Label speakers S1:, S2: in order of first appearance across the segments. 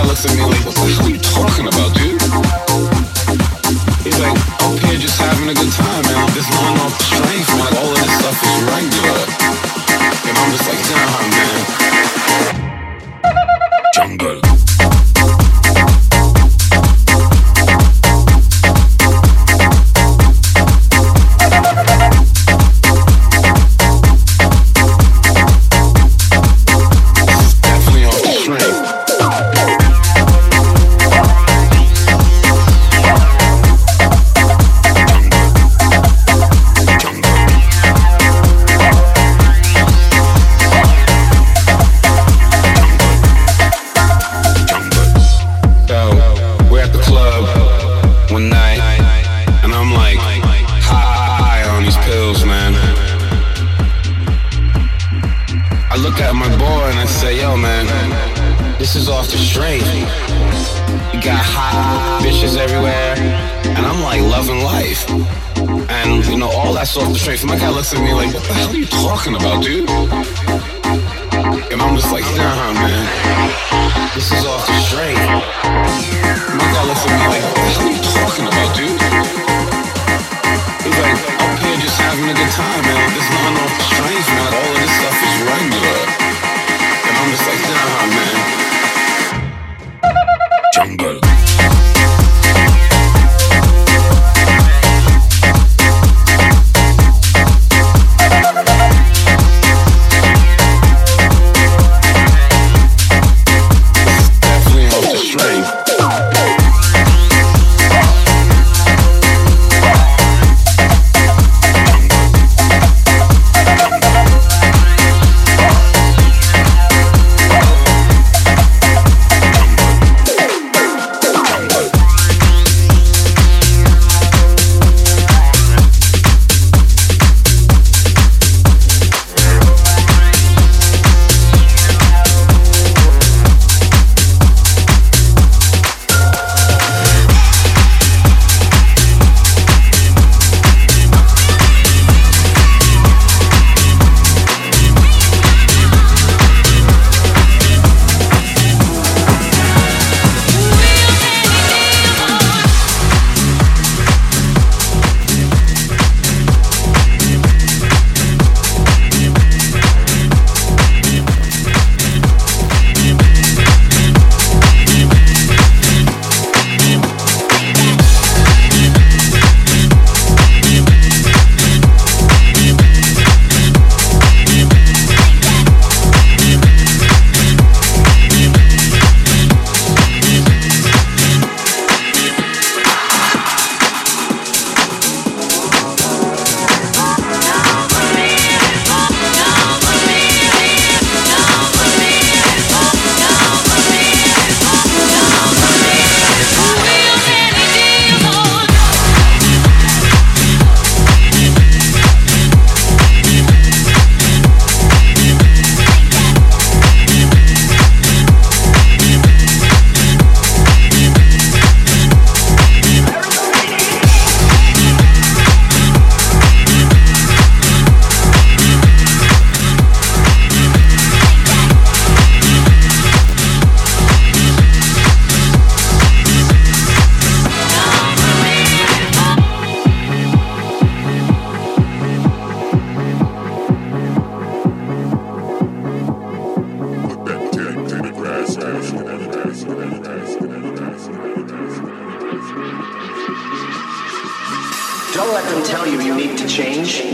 S1: guy looks at me like, what the hell are you talking about, dude? He's like, up here just having a good time, man. This there's not strength, man. All of this stuff is regular. And I'm just like, nah, man. Jungle.
S2: change.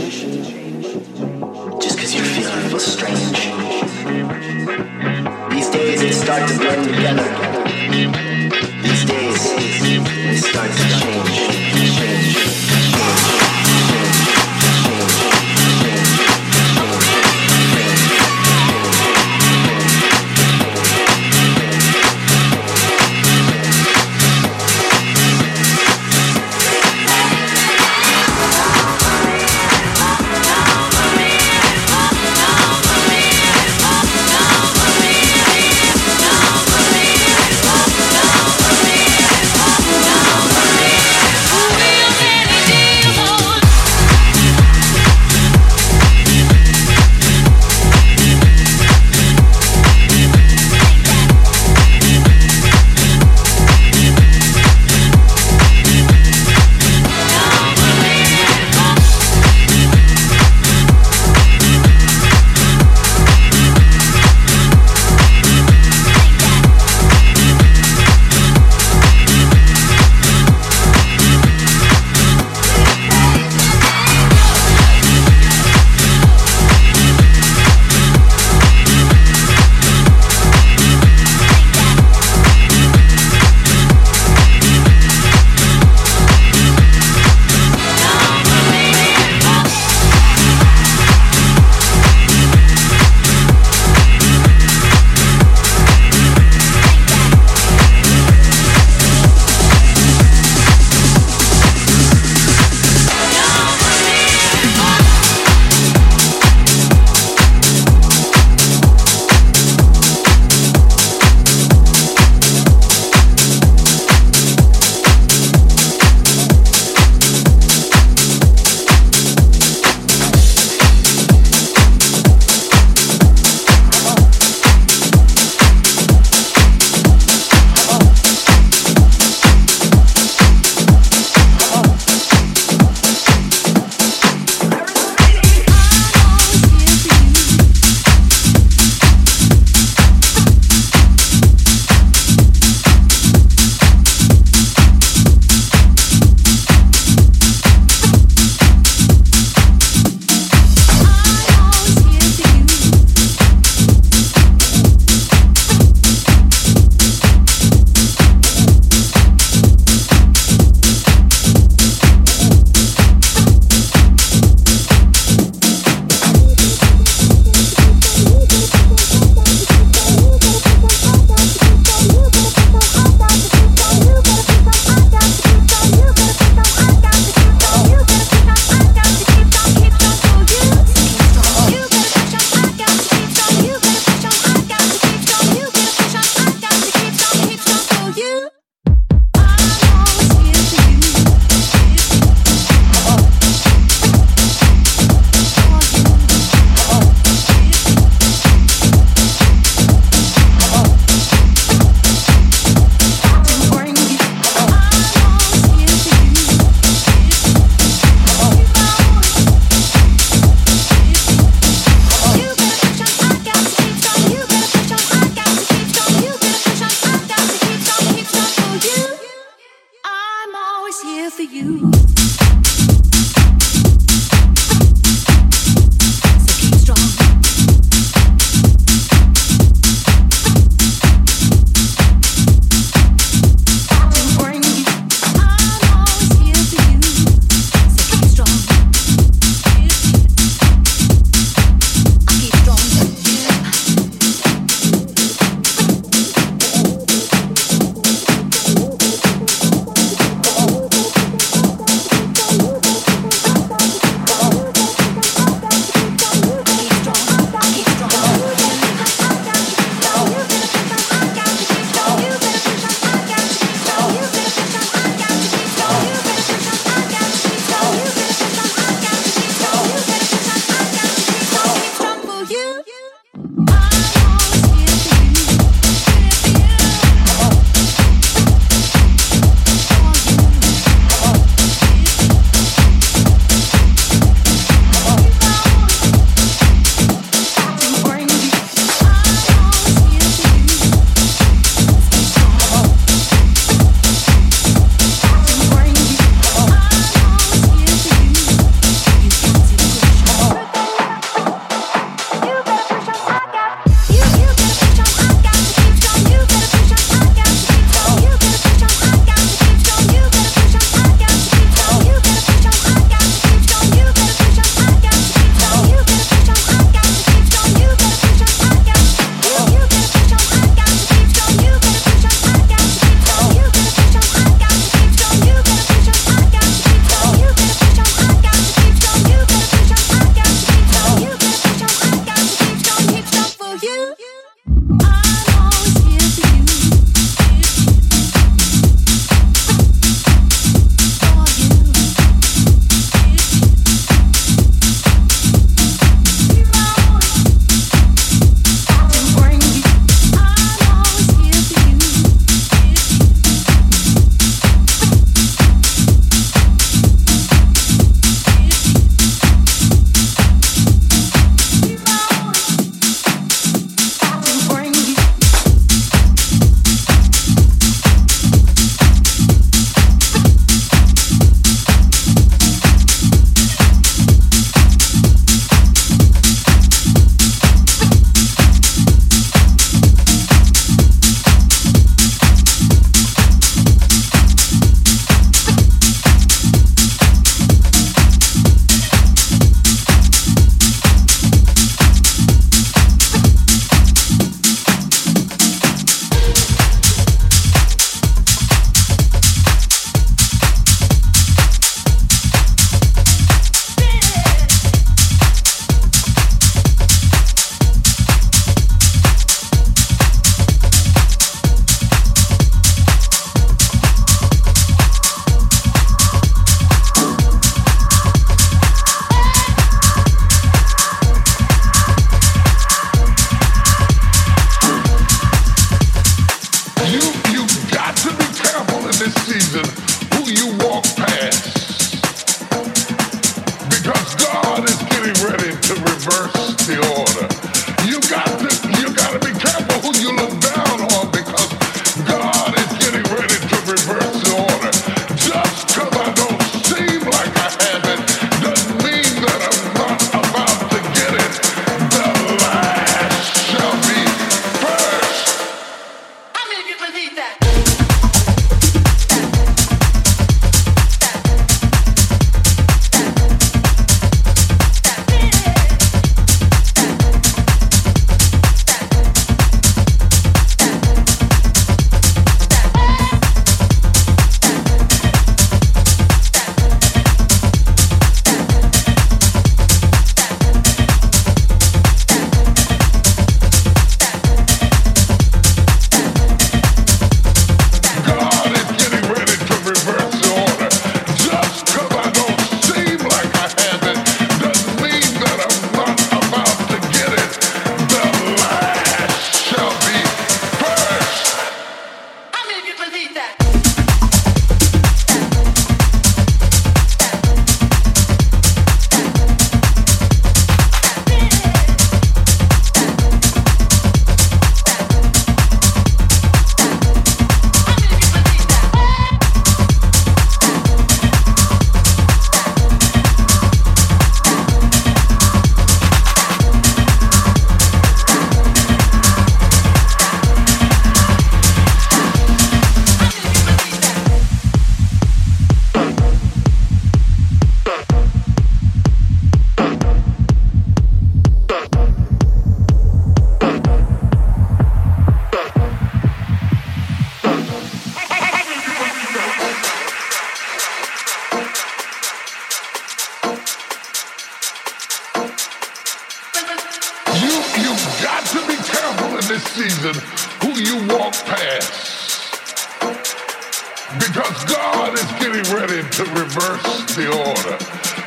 S3: really ready to reverse the order.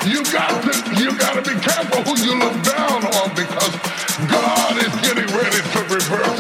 S3: You got to you got to be careful who you look down on because God is getting ready to reverse.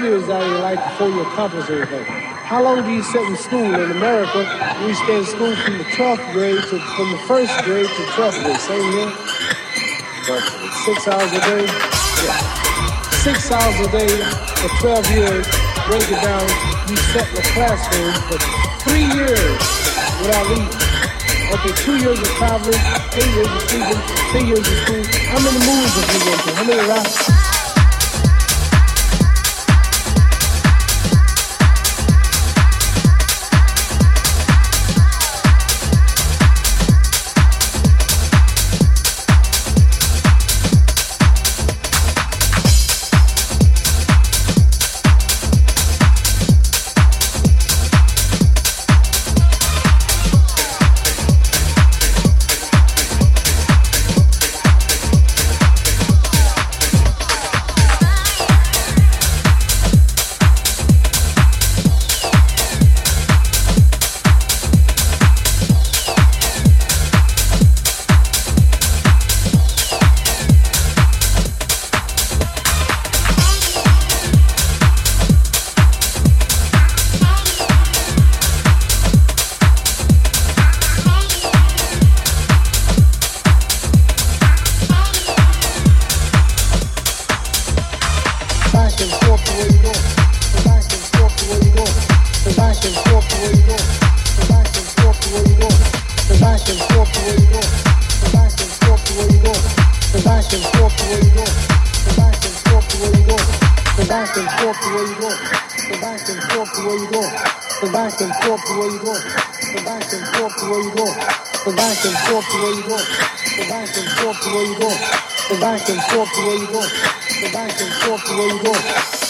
S4: There's 30 years out of your life before you accomplish anything. How long do you sit in school? In America, we stay in school from the 12th grade to from the first grade to 12th grade. Same here. But six hours a day. Yeah. Six hours a day for 12 years. Break it down. You in the classroom for three years without leaving. Okay, two years of traveling, eight years of sleeping, three years of school. How many movies have you been to? How many raps? back and forth to where you go. The back and forth to where you go The back and forth to where you go. The back and forth to where you go. The back and forth to where you go.